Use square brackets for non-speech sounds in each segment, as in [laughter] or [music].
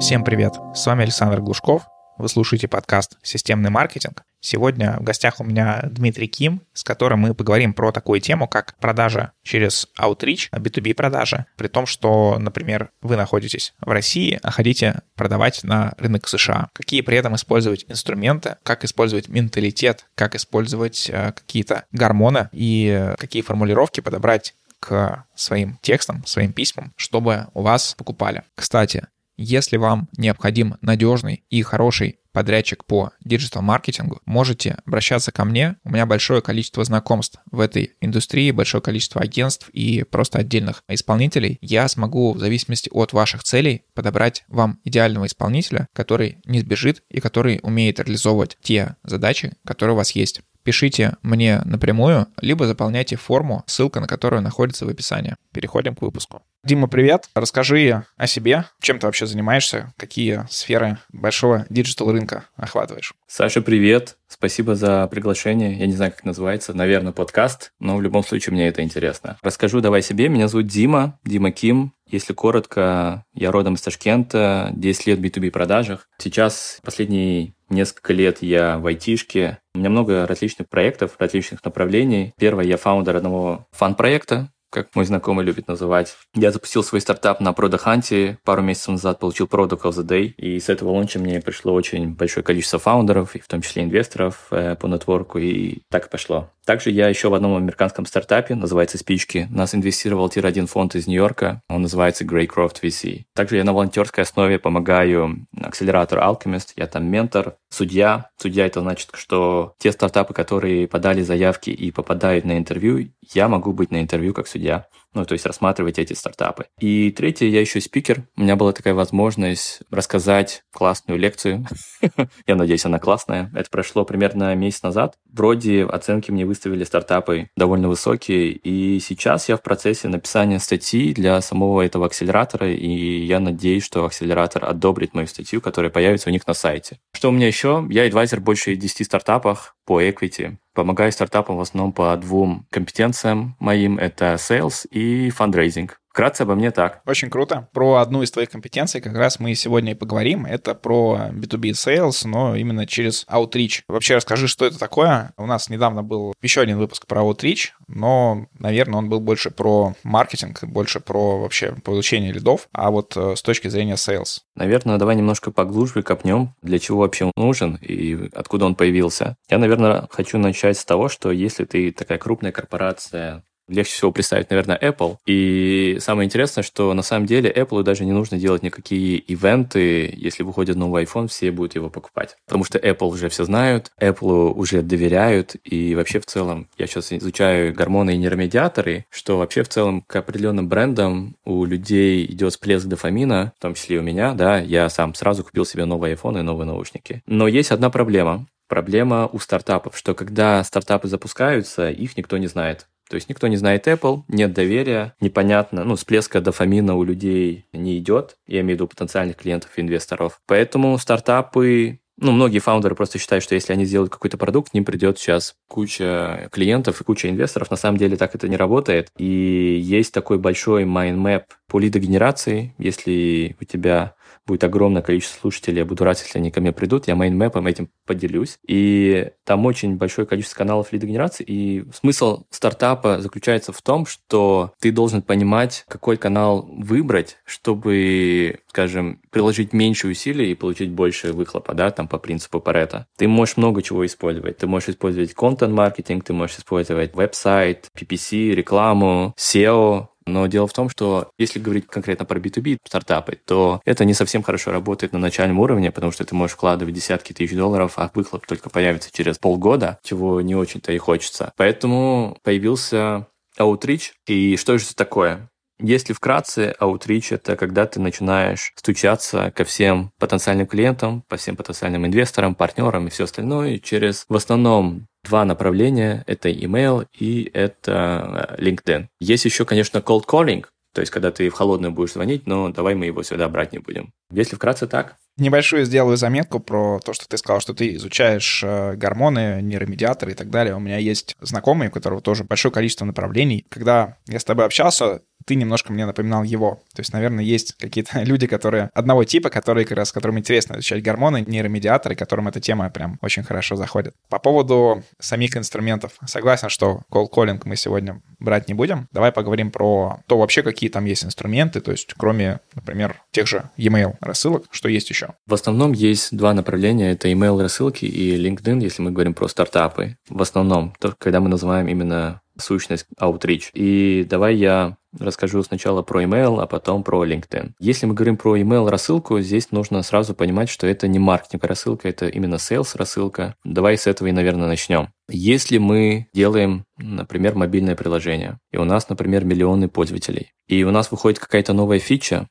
Всем привет! С вами Александр Глушков. Вы слушаете подкаст «Системный маркетинг». Сегодня в гостях у меня Дмитрий Ким, с которым мы поговорим про такую тему, как продажа через Outreach, B2B продажи, при том, что, например, вы находитесь в России, а хотите продавать на рынок США. Какие при этом использовать инструменты, как использовать менталитет, как использовать э, какие-то гормоны и какие формулировки подобрать к своим текстам, своим письмам, чтобы у вас покупали. Кстати, если вам необходим надежный и хороший подрядчик по диджитал-маркетингу, можете обращаться ко мне. У меня большое количество знакомств в этой индустрии, большое количество агентств и просто отдельных исполнителей. Я смогу в зависимости от ваших целей подобрать вам идеального исполнителя, который не сбежит и который умеет реализовывать те задачи, которые у вас есть пишите мне напрямую, либо заполняйте форму, ссылка на которую находится в описании. Переходим к выпуску. Дима, привет. Расскажи о себе. Чем ты вообще занимаешься? Какие сферы большого диджитал рынка охватываешь? Саша, привет. Спасибо за приглашение. Я не знаю, как называется. Наверное, подкаст, но в любом случае мне это интересно. Расскажу давай себе. Меня зовут Дима, Дима Ким. Если коротко, я родом из Ташкента, 10 лет в B2B продажах. Сейчас последние несколько лет я в айтишке. У меня много различных проектов, различных направлений. Первое, я фаундер одного фан-проекта, как мой знакомый любит называть. Я запустил свой стартап на Product Hunt, пару месяцев назад получил Product of the Day, и с этого лонча мне пришло очень большое количество фаундеров, в том числе инвесторов э, по нетворку, и так и пошло. Также я еще в одном американском стартапе, называется Speechki. Нас инвестировал tier-1 фонд из Нью-Йорка, он называется Greycroft VC. Также я на волонтерской основе помогаю акселератору Alchemist, я там ментор, судья. Судья это значит, что те стартапы, которые подали заявки и попадают на интервью, я могу быть на интервью как судья ну, то есть рассматривать эти стартапы. И третье, я еще спикер. У меня была такая возможность рассказать классную лекцию. [laughs] я надеюсь, она классная. Это прошло примерно месяц назад. Вроде оценки мне выставили стартапы довольно высокие, и сейчас я в процессе написания статьи для самого этого акселератора, и я надеюсь, что акселератор одобрит мою статью, которая появится у них на сайте. Что у меня еще? Я адвайзер больше 10 стартапах по equity. Помогаю стартапам в основном по двум компетенциям моим. Это sales и fundraising. Вкратце обо мне так. Очень круто. Про одну из твоих компетенций как раз мы сегодня и поговорим. Это про B2B sales, но именно через Outreach. Вообще расскажи, что это такое. У нас недавно был еще один выпуск про Outreach, но, наверное, он был больше про маркетинг, больше про вообще получение лидов, а вот э, с точки зрения sales. Наверное, давай немножко поглубже копнем, для чего вообще он нужен и откуда он появился. Я, наверное, хочу начать с того, что если ты такая крупная корпорация, легче всего представить, наверное, Apple. И самое интересное, что на самом деле Apple даже не нужно делать никакие ивенты. Если выходит новый iPhone, все будут его покупать. Потому что Apple уже все знают, Apple уже доверяют. И вообще в целом, я сейчас изучаю гормоны и нейромедиаторы, что вообще в целом к определенным брендам у людей идет всплеск дофамина, в том числе и у меня, да, я сам сразу купил себе новый iPhone и новые наушники. Но есть одна проблема. Проблема у стартапов, что когда стартапы запускаются, их никто не знает. То есть никто не знает Apple, нет доверия, непонятно, ну, всплеска дофамина у людей не идет, я имею в виду потенциальных клиентов и инвесторов. Поэтому стартапы ну, многие фаундеры просто считают, что если они сделают какой-то продукт, к ним придет сейчас куча клиентов и куча инвесторов. На самом деле так это не работает. И есть такой большой mind map по лидогенерации. Если у тебя будет огромное количество слушателей, я буду рад, если они ко мне придут, я майнмэпом этим поделюсь. И там очень большое количество каналов лидогенерации, и смысл стартапа заключается в том, что ты должен понимать, какой канал выбрать, чтобы, скажем, приложить меньше усилий и получить больше выхлопа, да, там по принципу Парета. Ты можешь много чего использовать. Ты можешь использовать контент-маркетинг, ты можешь использовать веб-сайт, PPC, рекламу, SEO, но дело в том, что если говорить конкретно про B2B стартапы, то это не совсем хорошо работает на начальном уровне, потому что ты можешь вкладывать десятки тысяч долларов, а выхлоп только появится через полгода, чего не очень-то и хочется. Поэтому появился Outreach. И что же это такое? Если вкратце, Outreach — это когда ты начинаешь стучаться ко всем потенциальным клиентам, по всем потенциальным инвесторам, партнерам и все остальное через, в основном, два направления. Это email и это э, LinkedIn. Есть еще, конечно, cold calling, то есть, когда ты в холодную будешь звонить, но давай мы его сюда брать не будем. Если вкратце так. Небольшую сделаю заметку про то, что ты сказал, что ты изучаешь э, гормоны, нейромедиаторы и так далее. У меня есть знакомый, у которого тоже большое количество направлений. Когда я с тобой общался, ты немножко мне напоминал его. То есть, наверное, есть какие-то [laughs] люди, которые одного типа, которые как раз, которым интересно изучать гормоны, нейромедиаторы, которым эта тема прям очень хорошо заходит. По поводу самих инструментов. Согласен, что calling мы сегодня брать не будем. Давай поговорим про то вообще, какие там есть инструменты, то есть кроме, например, тех же e-mail рассылок, что есть еще? В основном есть два направления. Это email рассылки и LinkedIn, если мы говорим про стартапы. В основном, только когда мы называем именно сущность Outreach. И давай я расскажу сначала про email, а потом про LinkedIn. Если мы говорим про email рассылку, здесь нужно сразу понимать, что это не маркетинг рассылка, это именно sales рассылка. Давай с этого и, наверное, начнем. Если мы делаем, например, мобильное приложение, и у нас, например, миллионы пользователей, и у нас выходит какая-то новая фича,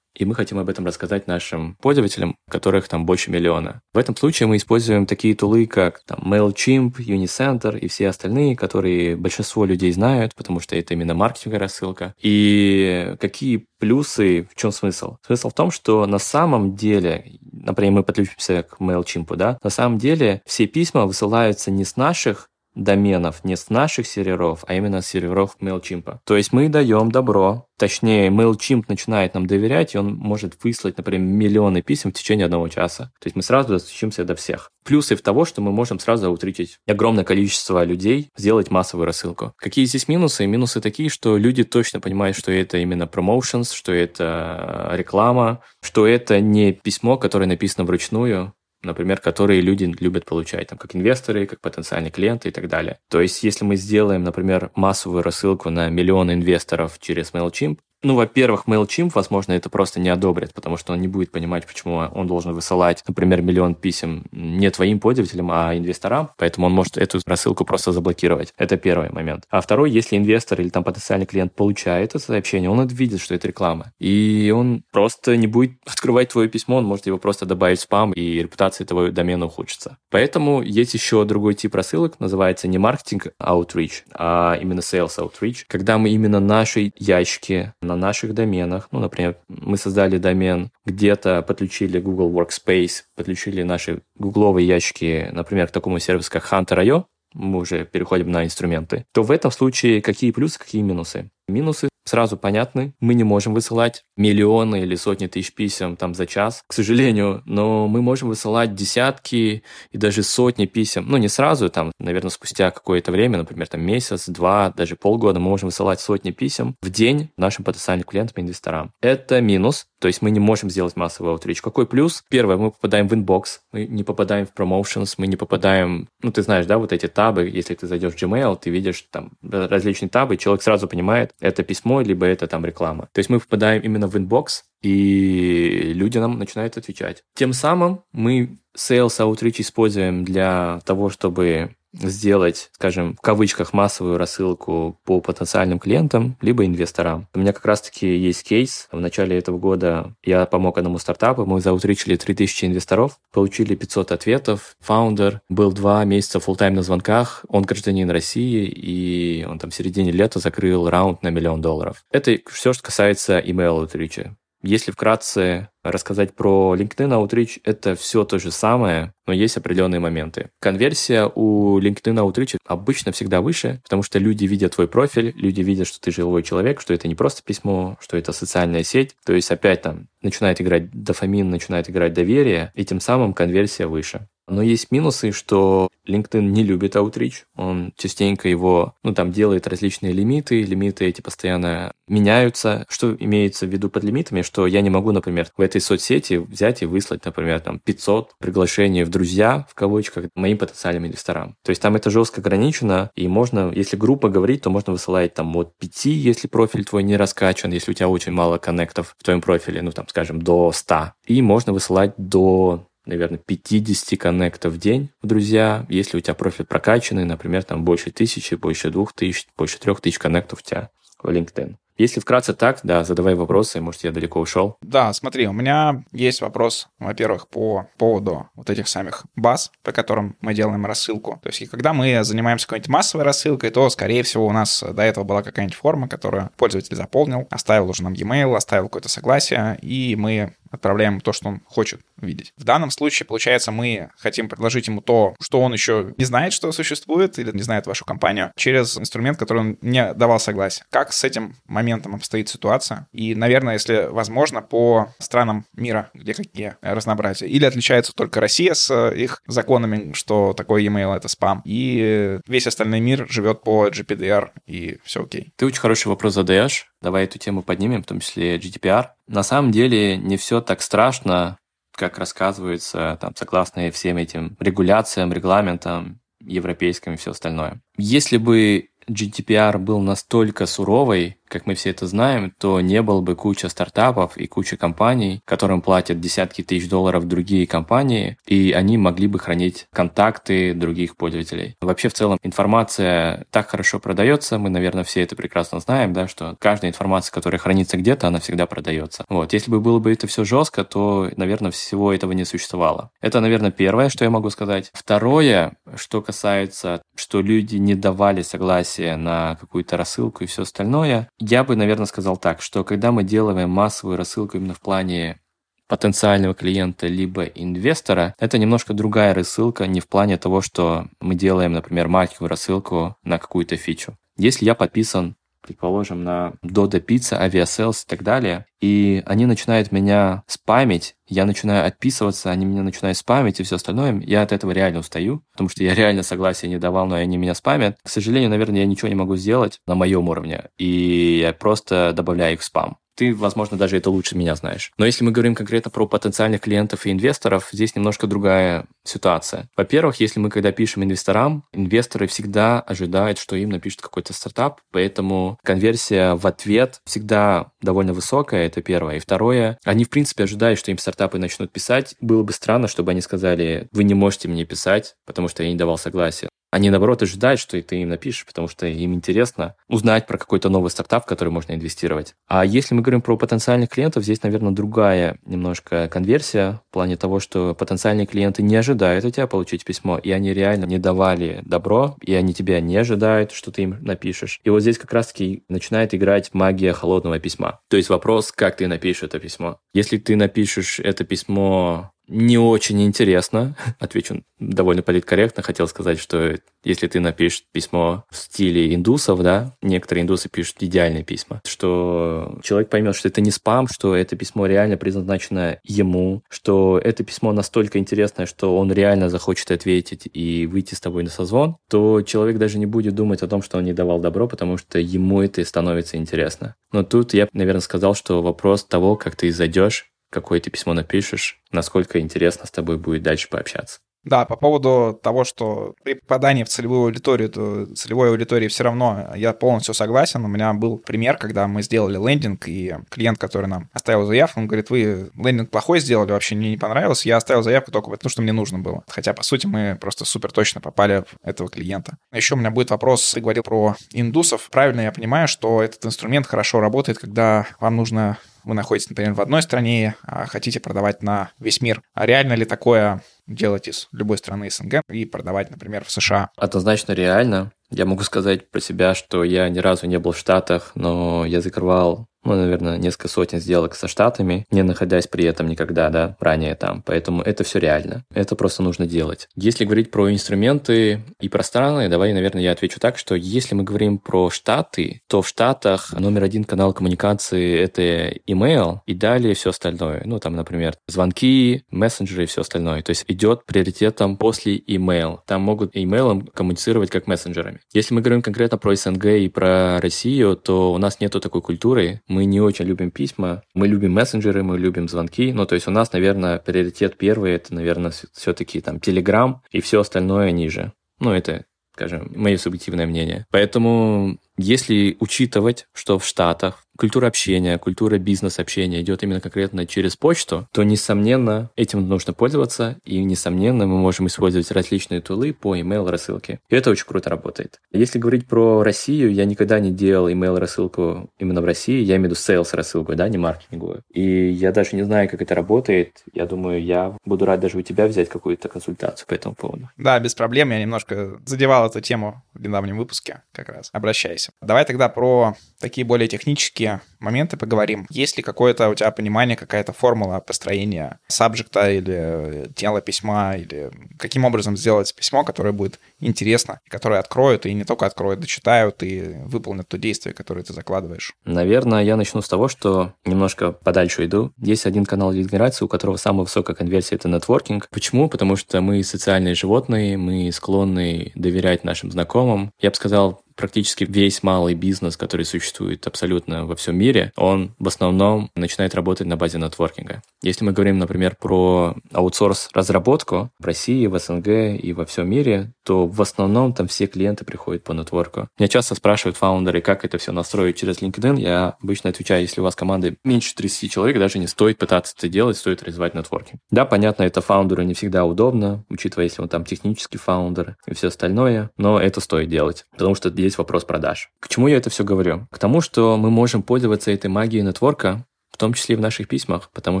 и мы хотим об этом рассказать нашим пользователям, которых там больше миллиона. В этом случае мы используем такие тулы, как там, MailChimp, Unicenter и все остальные, которые большинство людей знают, потому что это именно маркетинговая рассылка. И какие плюсы, в чем смысл? Смысл в том, что на самом деле, например, мы подключимся к MailChimp, да, на самом деле все письма высылаются не с наших доменов не с наших серверов, а именно с серверов MailChimp. То есть мы даем добро, точнее MailChimp начинает нам доверять, и он может выслать, например, миллионы писем в течение одного часа. То есть мы сразу достучимся до всех. Плюсы в того, что мы можем сразу утричить огромное количество людей, сделать массовую рассылку. Какие здесь минусы? Минусы такие, что люди точно понимают, что это именно promotions, что это реклама, что это не письмо, которое написано вручную, например, которые люди любят получать, там, как инвесторы, как потенциальные клиенты и так далее. То есть, если мы сделаем, например, массовую рассылку на миллион инвесторов через MailChimp, ну, во-первых, MailChimp, возможно, это просто не одобрит, потому что он не будет понимать, почему он должен высылать, например, миллион писем не твоим пользователям, а инвесторам, поэтому он может эту рассылку просто заблокировать. Это первый момент. А второй, если инвестор или там потенциальный клиент получает это сообщение, он видит, что это реклама. И он просто не будет [laughs] открывать твое письмо, он может его просто добавить в спам, и репутация этого домена ухудшится. Поэтому есть еще другой тип рассылок, называется не маркетинг outreach, а именно sales outreach, когда мы именно наши ящики на наших доменах. Ну, например, мы создали домен, где-то подключили Google Workspace, подключили наши гугловые ящики, например, к такому сервису, как Hunter.io, мы уже переходим на инструменты, то в этом случае какие плюсы, какие минусы? Минусы сразу понятны. Мы не можем высылать миллионы или сотни тысяч писем там за час, к сожалению, но мы можем высылать десятки и даже сотни писем. Ну, не сразу, там, наверное, спустя какое-то время, например, там месяц, два, даже полгода, мы можем высылать сотни писем в день нашим потенциальным клиентам и инвесторам. Это минус, то есть мы не можем сделать массовый outreach. Какой плюс? Первое, мы попадаем в inbox, мы не попадаем в promotions, мы не попадаем, ну, ты знаешь, да, вот эти табы, если ты зайдешь в Gmail, ты видишь там различные табы, человек сразу понимает, это письмо, либо это там реклама. То есть мы попадаем именно в inbox, и люди нам начинают отвечать. Тем самым мы Sales Outreach используем для того, чтобы сделать, скажем, в кавычках массовую рассылку по потенциальным клиентам, либо инвесторам. У меня как раз-таки есть кейс. В начале этого года я помог одному стартапу, мы заутричили 3000 инвесторов, получили 500 ответов. Фаундер был два месяца full time на звонках, он гражданин России, и он там в середине лета закрыл раунд на миллион долларов. Это все, что касается email outreach а. Если вкратце рассказать про LinkedIn Outreach, это все то же самое, но есть определенные моменты. Конверсия у LinkedIn Outreach обычно всегда выше, потому что люди видят твой профиль, люди видят, что ты живой человек, что это не просто письмо, что это социальная сеть. То есть опять там начинает играть дофамин, начинает играть доверие, и тем самым конверсия выше. Но есть минусы, что LinkedIn не любит Outreach. Он частенько его, ну, там, делает различные лимиты. Лимиты эти постоянно меняются. Что имеется в виду под лимитами? Что я не могу, например, в этой соцсети взять и выслать, например, там, 500 приглашений в друзья, в кавычках, моим потенциальным инвесторам. То есть там это жестко ограничено, и можно, если группа говорить, то можно высылать там от 5, если профиль твой не раскачан, если у тебя очень мало коннектов в твоем профиле, ну, там, скажем, до 100. И можно высылать до наверное, 50 коннектов в день в друзья. Если у тебя профиль прокачанный, например, там больше тысячи, больше двух тысяч, больше трех тысяч коннектов у тебя в LinkedIn. Если вкратце так, да, задавай вопросы, может, я далеко ушел. Да, смотри, у меня есть вопрос, во-первых, по поводу вот этих самих баз, по которым мы делаем рассылку. То есть, когда мы занимаемся какой-нибудь массовой рассылкой, то, скорее всего, у нас до этого была какая-нибудь форма, которую пользователь заполнил, оставил уже нам e-mail, оставил какое-то согласие, и мы отправляем ему то, что он хочет видеть. В данном случае, получается, мы хотим предложить ему то, что он еще не знает, что существует, или не знает вашу компанию, через инструмент, который он не давал согласия. Как с этим моментом обстоит ситуация? И, наверное, если возможно, по странам мира, где какие разнообразия. Или отличается только Россия с их законами, что такое e-mail — это спам, и весь остальной мир живет по GPDR, и все окей. Ты очень хороший вопрос задаешь. Давай эту тему поднимем, в том числе GDPR. На самом деле не все так страшно, как рассказывается, там, согласно всем этим регуляциям, регламентам европейским и все остальное. Если бы GDPR был настолько суровый, как мы все это знаем, то не было бы куча стартапов и куча компаний, которым платят десятки тысяч долларов другие компании, и они могли бы хранить контакты других пользователей. Вообще, в целом, информация так хорошо продается, мы, наверное, все это прекрасно знаем, да, что каждая информация, которая хранится где-то, она всегда продается. Вот. Если бы было бы это все жестко, то, наверное, всего этого не существовало. Это, наверное, первое, что я могу сказать. Второе, что касается, что люди не давали согласия на какую-то рассылку и все остальное, я бы, наверное, сказал так, что когда мы делаем массовую рассылку именно в плане потенциального клиента либо инвестора, это немножко другая рассылка, не в плане того, что мы делаем, например, маркетинговую рассылку на какую-то фичу. Если я подписан предположим, на Dodo Pizza, Aviasales и так далее, и они начинают меня спамить, я начинаю отписываться, они меня начинают спамить и все остальное, я от этого реально устаю, потому что я реально согласия не давал, но они меня спамят. К сожалению, наверное, я ничего не могу сделать на моем уровне, и я просто добавляю их в спам. Ты, возможно, даже это лучше меня знаешь. Но если мы говорим конкретно про потенциальных клиентов и инвесторов, здесь немножко другая ситуация. Во-первых, если мы когда пишем инвесторам, инвесторы всегда ожидают, что им напишут какой-то стартап, поэтому конверсия в ответ всегда довольно высокая, это первое. И второе, они, в принципе, ожидают, что им стартапы начнут писать. Было бы странно, чтобы они сказали, вы не можете мне писать, потому что я не давал согласия. Они, наоборот, ожидают, что ты им напишешь, потому что им интересно узнать про какой-то новый стартап, в который можно инвестировать. А если мы говорим про потенциальных клиентов, здесь, наверное, другая немножко конверсия в плане того, что потенциальные клиенты не ожидают от тебя получить письмо, и они реально не давали добро, и они тебя не ожидают, что ты им напишешь. И вот здесь как раз-таки начинает играть магия холодного письма. То есть вопрос, как ты напишешь это письмо. Если ты напишешь это письмо не очень интересно. Отвечу довольно политкорректно. Хотел сказать, что если ты напишешь письмо в стиле индусов, да, некоторые индусы пишут идеальные письма, что человек поймет, что это не спам, что это письмо реально предназначено ему, что это письмо настолько интересное, что он реально захочет ответить и выйти с тобой на созвон, то человек даже не будет думать о том, что он не давал добро, потому что ему это становится интересно. Но тут я, наверное, сказал, что вопрос того, как ты зайдешь какое ты письмо напишешь, насколько интересно с тобой будет дальше пообщаться. Да, по поводу того, что при попадании в целевую аудиторию, то целевой аудитории все равно я полностью согласен. У меня был пример, когда мы сделали лендинг, и клиент, который нам оставил заявку, он говорит, вы лендинг плохой сделали, вообще мне не понравился, я оставил заявку только потому, что мне нужно было. Хотя, по сути, мы просто супер точно попали в этого клиента. Еще у меня будет вопрос, ты говорил про индусов. Правильно я понимаю, что этот инструмент хорошо работает, когда вам нужно вы находитесь, например, в одной стране, а хотите продавать на весь мир. А реально ли такое делать из любой страны СНГ и продавать, например, в США? Однозначно реально. Я могу сказать про себя, что я ни разу не был в Штатах, но я закрывал ну, наверное, несколько сотен сделок со Штатами, не находясь при этом никогда, да, ранее там. Поэтому это все реально. Это просто нужно делать. Если говорить про инструменты и про страны, давай, наверное, я отвечу так, что если мы говорим про Штаты, то в Штатах номер один канал коммуникации — это email, и далее все остальное. Ну, там, например, звонки, мессенджеры и все остальное. То есть идет приоритетом после email. Там могут email коммуницировать как мессенджерами. Если мы говорим конкретно про СНГ и про Россию, то у нас нету такой культуры не очень любим письма, мы любим мессенджеры, мы любим звонки, ну, то есть у нас, наверное, приоритет первый, это, наверное, все-таки там Telegram и все остальное ниже. Ну, это, скажем, мое субъективное мнение. Поэтому если учитывать, что в Штатах культура общения, культура бизнес-общения идет именно конкретно через почту, то, несомненно, этим нужно пользоваться, и, несомненно, мы можем использовать различные тулы по email рассылке. И это очень круто работает. Если говорить про Россию, я никогда не делал email рассылку именно в России, я имею в виду sales рассылку, да, не маркетинговую. И я даже не знаю, как это работает. Я думаю, я буду рад даже у тебя взять какую-то консультацию по этому поводу. Да, без проблем. Я немножко задевал эту тему в недавнем выпуске как раз. Обращайся. Давай тогда про такие более технические моменты поговорим. Есть ли какое-то у тебя понимание, какая-то формула построения сабжекта или тела письма, или каким образом сделать письмо, которое будет интересно, которое откроют, и не только откроют, дочитают и выполнят то действие, которое ты закладываешь? Наверное, я начну с того, что немножко подальше иду. Есть один канал лид-генерации, у которого самая высокая конверсия — это нетворкинг. Почему? Потому что мы социальные животные, мы склонны доверять нашим знакомым. Я бы сказал, практически весь малый бизнес, который существует абсолютно во всем мире, он в основном начинает работать на базе нетворкинга. Если мы говорим, например, про аутсорс-разработку в России, в СНГ и во всем мире, то в основном там все клиенты приходят по нетворку. Меня часто спрашивают фаундеры, как это все настроить через LinkedIn. Я обычно отвечаю, если у вас команда меньше 30 человек, даже не стоит пытаться это делать, стоит развивать нетворкинг. Да, понятно, это фаундеру не всегда удобно, учитывая, если он там технический фаундер и все остальное, но это стоит делать, потому что здесь вопрос продаж. К чему я это все говорю? К тому, что мы можем пользоваться этой магией нетворка в том числе и в наших письмах, потому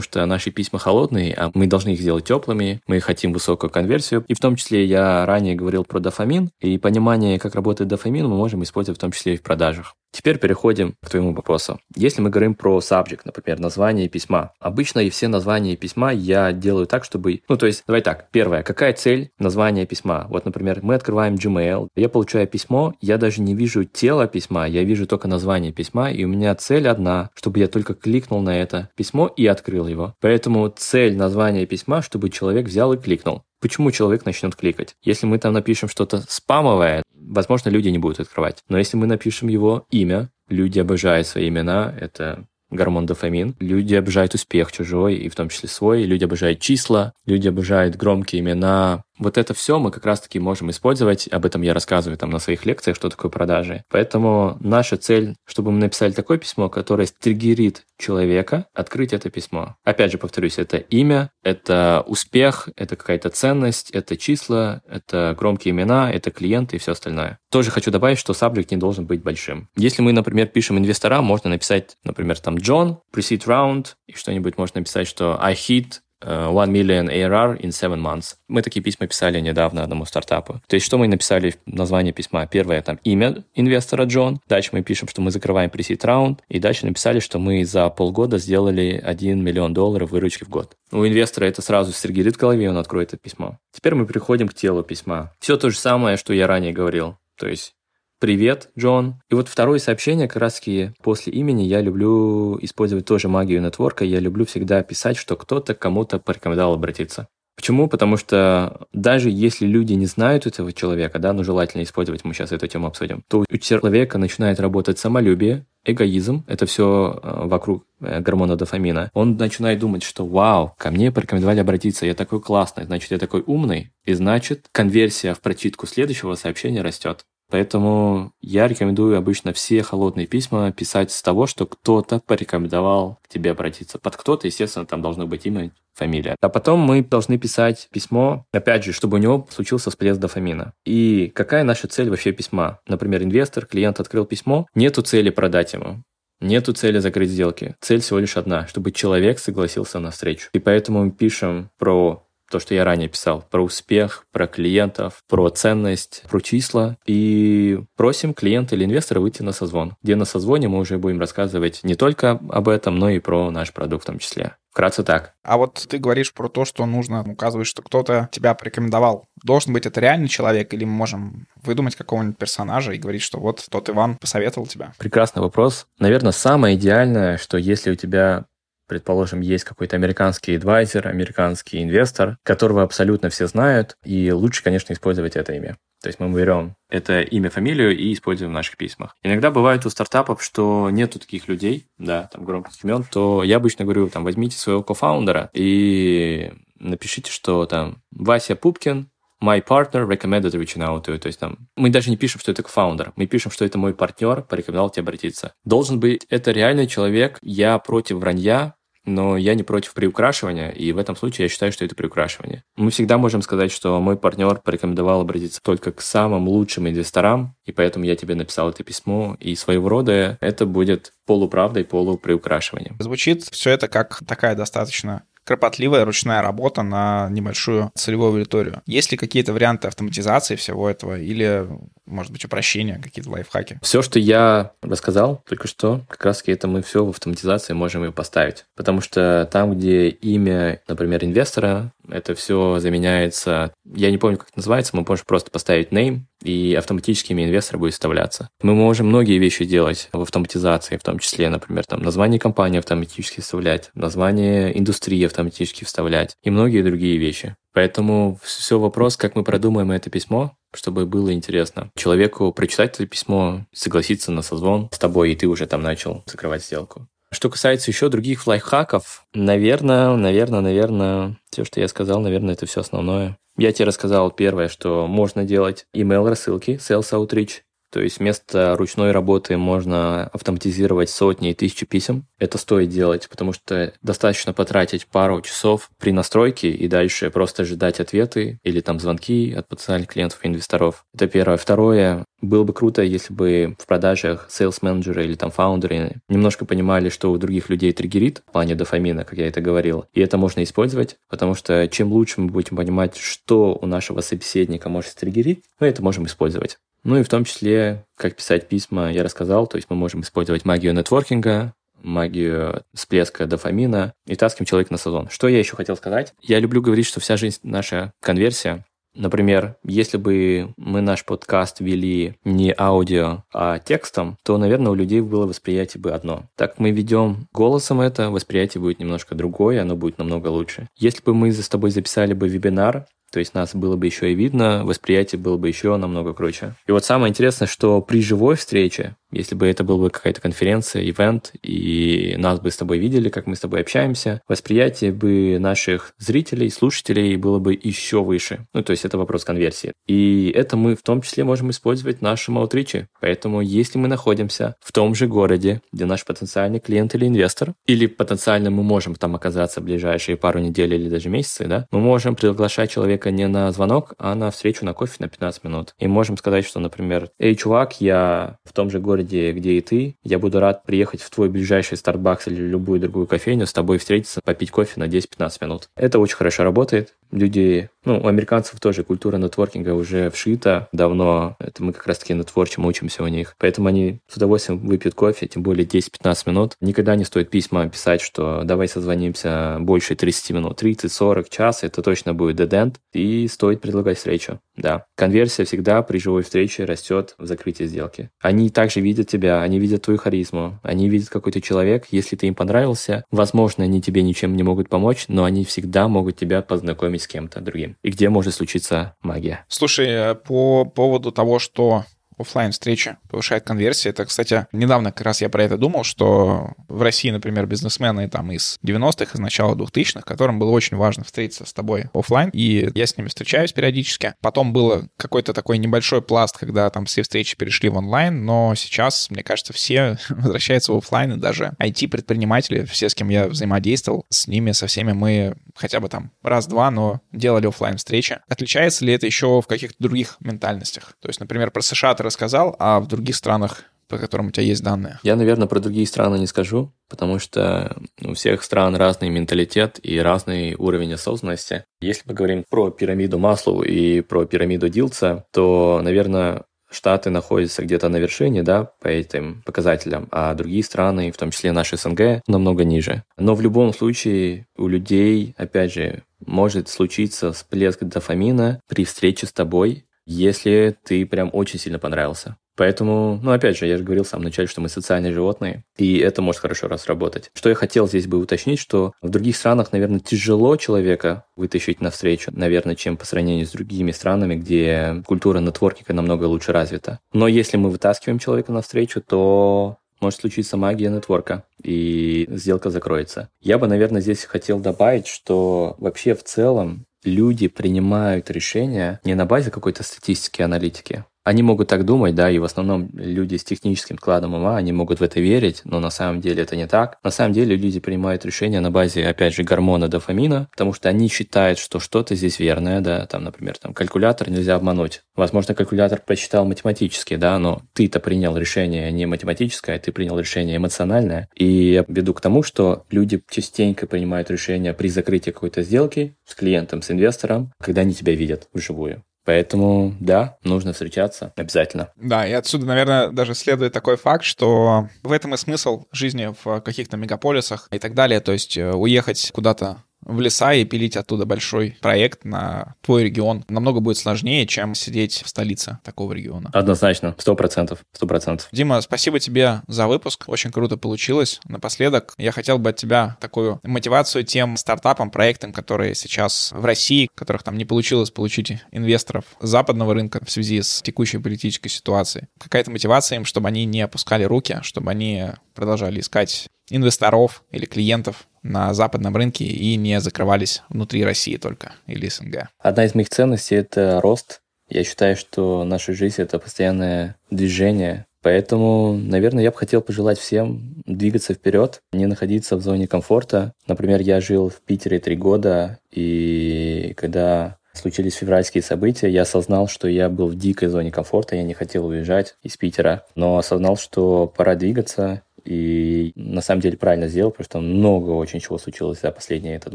что наши письма холодные, а мы должны их сделать теплыми, мы хотим высокую конверсию. И в том числе я ранее говорил про дофамин, и понимание, как работает дофамин, мы можем использовать в том числе и в продажах. Теперь переходим к твоему вопросу. Если мы говорим про subject, например, название письма, обычно и все названия письма я делаю так, чтобы... Ну, то есть, давай так. Первое. Какая цель названия письма? Вот, например, мы открываем Gmail, я получаю письмо, я даже не вижу тело письма, я вижу только название письма, и у меня цель одна, чтобы я только кликнул на это письмо и открыл его. Поэтому цель названия письма, чтобы человек взял и кликнул почему человек начнет кликать. Если мы там напишем что-то спамовое, возможно, люди не будут открывать. Но если мы напишем его имя, люди обожают свои имена, это гормон дофамин. Люди обожают успех чужой, и в том числе свой. Люди обожают числа, люди обожают громкие имена, вот это все мы как раз-таки можем использовать. Об этом я рассказываю там на своих лекциях, что такое продажи. Поэтому наша цель, чтобы мы написали такое письмо, которое стригерит человека, открыть это письмо. Опять же, повторюсь, это имя, это успех, это какая-то ценность, это числа, это громкие имена, это клиенты и все остальное. Тоже хочу добавить, что сабжект не должен быть большим. Если мы, например, пишем инвесторам, можно написать, например, там John, pre-seed round, и что-нибудь можно написать, что I hit 1 million ARR in 7 months. Мы такие письма писали недавно одному стартапу. То есть, что мы написали в названии письма? Первое, там, имя инвестора Джон. Дальше мы пишем, что мы закрываем пресид раунд. И дальше написали, что мы за полгода сделали 1 миллион долларов выручки в год. У инвестора это сразу сергирит в голове, он откроет это письмо. Теперь мы приходим к телу письма. Все то же самое, что я ранее говорил. То есть «Привет, Джон». И вот второе сообщение, как раз после имени, я люблю использовать тоже магию нетворка. Я люблю всегда писать, что кто-то кому-то порекомендовал обратиться. Почему? Потому что даже если люди не знают этого человека, да, но желательно использовать, мы сейчас эту тему обсудим, то у человека начинает работать самолюбие, эгоизм, это все э, вокруг э, гормона дофамина, он начинает думать, что вау, ко мне порекомендовали обратиться, я такой классный, значит, я такой умный, и значит, конверсия в прочитку следующего сообщения растет. Поэтому я рекомендую обычно все холодные письма писать с того, что кто-то порекомендовал к тебе обратиться. Под кто-то, естественно, там должно быть имя, фамилия. А потом мы должны писать письмо, опять же, чтобы у него случился всплеск дофамина. И какая наша цель вообще письма? Например, инвестор, клиент открыл письмо, нету цели продать ему. Нету цели закрыть сделки. Цель всего лишь одна, чтобы человек согласился на встречу. И поэтому мы пишем про то, что я ранее писал, про успех, про клиентов, про ценность, про числа. И просим клиента или инвестора выйти на созвон, где на созвоне мы уже будем рассказывать не только об этом, но и про наш продукт в том числе. Вкратце так. А вот ты говоришь про то, что нужно указывать, что кто-то тебя порекомендовал. Должен быть это реальный человек, или мы можем выдумать какого-нибудь персонажа и говорить, что вот тот Иван посоветовал тебя? Прекрасный вопрос. Наверное, самое идеальное, что если у тебя Предположим, есть какой-то американский advisor, американский инвестор, которого абсолютно все знают, и лучше, конечно, использовать это имя. То есть мы берем это имя, фамилию и используем в наших письмах. Иногда бывает у стартапов, что нету таких людей, да, там громких имен, то я обычно говорю, там, возьмите своего кофаундера и напишите, что там Вася Пупкин, my partner recommended reaching out to. То есть там мы даже не пишем, что это фаундер, мы пишем, что это мой партнер порекомендовал тебе обратиться. Должен быть это реальный человек, я против вранья, но я не против приукрашивания, и в этом случае я считаю, что это приукрашивание. Мы всегда можем сказать, что мой партнер порекомендовал обратиться только к самым лучшим инвесторам, и поэтому я тебе написал это письмо, и своего рода это будет полуправдой, полуприукрашиванием. Звучит все это как такая достаточно кропотливая ручная работа на небольшую целевую аудиторию. Есть ли какие-то варианты автоматизации всего этого или может быть, упрощения, какие-то лайфхаки? Все, что я рассказал только что, как раз это мы все в автоматизации можем и поставить. Потому что там, где имя, например, инвестора, это все заменяется, я не помню, как это называется, мы можем просто поставить name, и автоматически имя будет вставляться. Мы можем многие вещи делать в автоматизации, в том числе, например, там название компании автоматически вставлять, название индустрии автоматически вставлять и многие другие вещи. Поэтому все вопрос, как мы продумаем это письмо, чтобы было интересно. Человеку прочитать это письмо, согласиться на созвон с тобой, и ты уже там начал закрывать сделку. Что касается еще других лайфхаков, наверное, наверное, наверное, все, что я сказал, наверное, это все основное. Я тебе рассказал первое, что можно делать email рассылки, sales outreach, то есть вместо ручной работы можно автоматизировать сотни и тысячи писем. Это стоит делать, потому что достаточно потратить пару часов при настройке и дальше просто ждать ответы или там звонки от потенциальных клиентов и инвесторов. Это первое. Второе, было бы круто, если бы в продажах sales менеджеры или там фаундеры немножко понимали, что у других людей триггерит в плане дофамина, как я это говорил. И это можно использовать, потому что чем лучше мы будем понимать, что у нашего собеседника может триггерить, мы это можем использовать. Ну и в том числе, как писать письма, я рассказал, то есть мы можем использовать магию нетворкинга, магию всплеска дофамина и таским человека на сезон. Что я еще хотел сказать? Я люблю говорить, что вся жизнь наша конверсия. Например, если бы мы наш подкаст вели не аудио, а текстом, то, наверное, у людей было восприятие бы одно. Так мы ведем голосом это, восприятие будет немножко другое, оно будет намного лучше. Если бы мы с тобой записали бы вебинар, то есть нас было бы еще и видно, восприятие было бы еще намного круче. И вот самое интересное, что при живой встрече если бы это была бы какая-то конференция, ивент, и нас бы с тобой видели, как мы с тобой общаемся, восприятие бы наших зрителей, слушателей было бы еще выше. Ну, то есть это вопрос конверсии. И это мы в том числе можем использовать в нашем аутриче. Поэтому если мы находимся в том же городе, где наш потенциальный клиент или инвестор, или потенциально мы можем там оказаться в ближайшие пару недель или даже месяцы, да, мы можем приглашать человека не на звонок, а на встречу на кофе на 15 минут. И можем сказать, что, например, «Эй, чувак, я в том же городе, где и ты. Я буду рад приехать в твой ближайший Starbucks или любую другую кофейню, с тобой встретиться, попить кофе на 10-15 минут. Это очень хорошо работает. Люди, ну, у американцев тоже культура нетворкинга уже вшита давно. Это мы как раз-таки нетворчим, учимся у них. Поэтому они с удовольствием выпьют кофе, тем более 10-15 минут. Никогда не стоит письма писать, что давай созвонимся больше 30 минут. 30-40 час, это точно будет dead end. И стоит предлагать встречу. Да. Конверсия всегда при живой встрече растет в закрытии сделки. Они также видят тебя, они видят твою харизму, они видят какой то человек. Если ты им понравился, возможно, они тебе ничем не могут помочь, но они всегда могут тебя познакомить познакомить с кем-то другим. И где может случиться магия. Слушай, э, по поводу того, что офлайн встречи повышает конверсии. Это, кстати, недавно как раз я про это думал, что в России, например, бизнесмены там из 90-х, из начала 2000-х, которым было очень важно встретиться с тобой офлайн, и я с ними встречаюсь периодически. Потом было какой-то такой небольшой пласт, когда там все встречи перешли в онлайн, но сейчас, мне кажется, все [laughs] возвращаются в офлайн, и даже IT-предприниматели, все, с кем я взаимодействовал, с ними, со всеми мы хотя бы там раз-два, но делали офлайн встречи. Отличается ли это еще в каких-то других ментальностях? То есть, например, про США рассказал, а в других странах по которым у тебя есть данные? Я, наверное, про другие страны не скажу, потому что у всех стран разный менталитет и разный уровень осознанности. Если мы говорим про пирамиду Маслоу и про пирамиду Дилца, то, наверное, Штаты находятся где-то на вершине, да, по этим показателям, а другие страны, в том числе наши СНГ, намного ниже. Но в любом случае у людей, опять же, может случиться всплеск дофамина при встрече с тобой, если ты прям очень сильно понравился. Поэтому, ну, опять же, я же говорил в самом начале, что мы социальные животные, и это может хорошо раз работать. Что я хотел здесь бы уточнить, что в других странах, наверное, тяжело человека вытащить навстречу, наверное, чем по сравнению с другими странами, где культура нетворкинга намного лучше развита. Но если мы вытаскиваем человека навстречу, то может случиться магия нетворка, и сделка закроется. Я бы, наверное, здесь хотел добавить, что вообще в целом люди принимают решения не на базе какой-то статистики, аналитики, они могут так думать, да, и в основном люди с техническим складом ума, они могут в это верить, но на самом деле это не так. На самом деле люди принимают решения на базе, опять же, гормона дофамина, потому что они считают, что что-то здесь верное, да, там, например, там, калькулятор нельзя обмануть. Возможно, калькулятор прочитал математически, да, но ты-то принял решение не математическое, ты принял решение эмоциональное. И я веду к тому, что люди частенько принимают решения при закрытии какой-то сделки с клиентом, с инвестором, когда они тебя видят вживую. Поэтому, да, нужно встречаться обязательно. Да, и отсюда, наверное, даже следует такой факт, что в этом и смысл жизни в каких-то мегаполисах и так далее. То есть э, уехать куда-то в леса и пилить оттуда большой проект на твой регион намного будет сложнее, чем сидеть в столице такого региона. Однозначно, сто процентов, сто процентов. Дима, спасибо тебе за выпуск, очень круто получилось. Напоследок я хотел бы от тебя такую мотивацию тем стартапам, проектам, которые сейчас в России, которых там не получилось получить инвесторов западного рынка в связи с текущей политической ситуацией. Какая-то мотивация им, чтобы они не опускали руки, чтобы они продолжали искать инвесторов или клиентов на западном рынке и не закрывались внутри России только или СНГ. Одна из моих ценностей — это рост. Я считаю, что наша жизнь — это постоянное движение, Поэтому, наверное, я бы хотел пожелать всем двигаться вперед, не находиться в зоне комфорта. Например, я жил в Питере три года, и когда случились февральские события, я осознал, что я был в дикой зоне комфорта, я не хотел уезжать из Питера, но осознал, что пора двигаться, и на самом деле правильно сделал, потому что много очень чего случилось за последний этот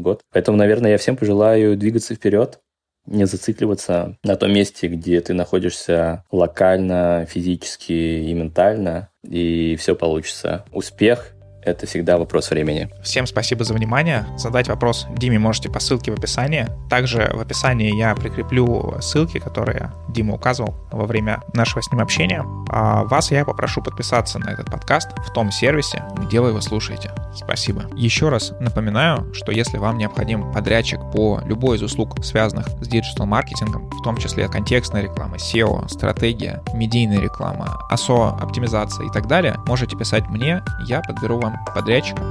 год. Поэтому, наверное, я всем пожелаю двигаться вперед, не зацикливаться на том месте, где ты находишься локально, физически и ментально, и все получится. Успех это всегда вопрос времени. Всем спасибо за внимание. Задать вопрос Диме можете по ссылке в описании. Также в описании я прикреплю ссылки, которые Дима указывал во время нашего с ним общения. А вас я попрошу подписаться на этот подкаст в том сервисе, где вы его слушаете. Спасибо. Еще раз напоминаю, что если вам необходим подрядчик по любой из услуг, связанных с диджитал-маркетингом, в том числе контекстная реклама, SEO, стратегия, медийная реклама, ASO, оптимизация и так далее, можете писать мне, я подберу вам подрядчика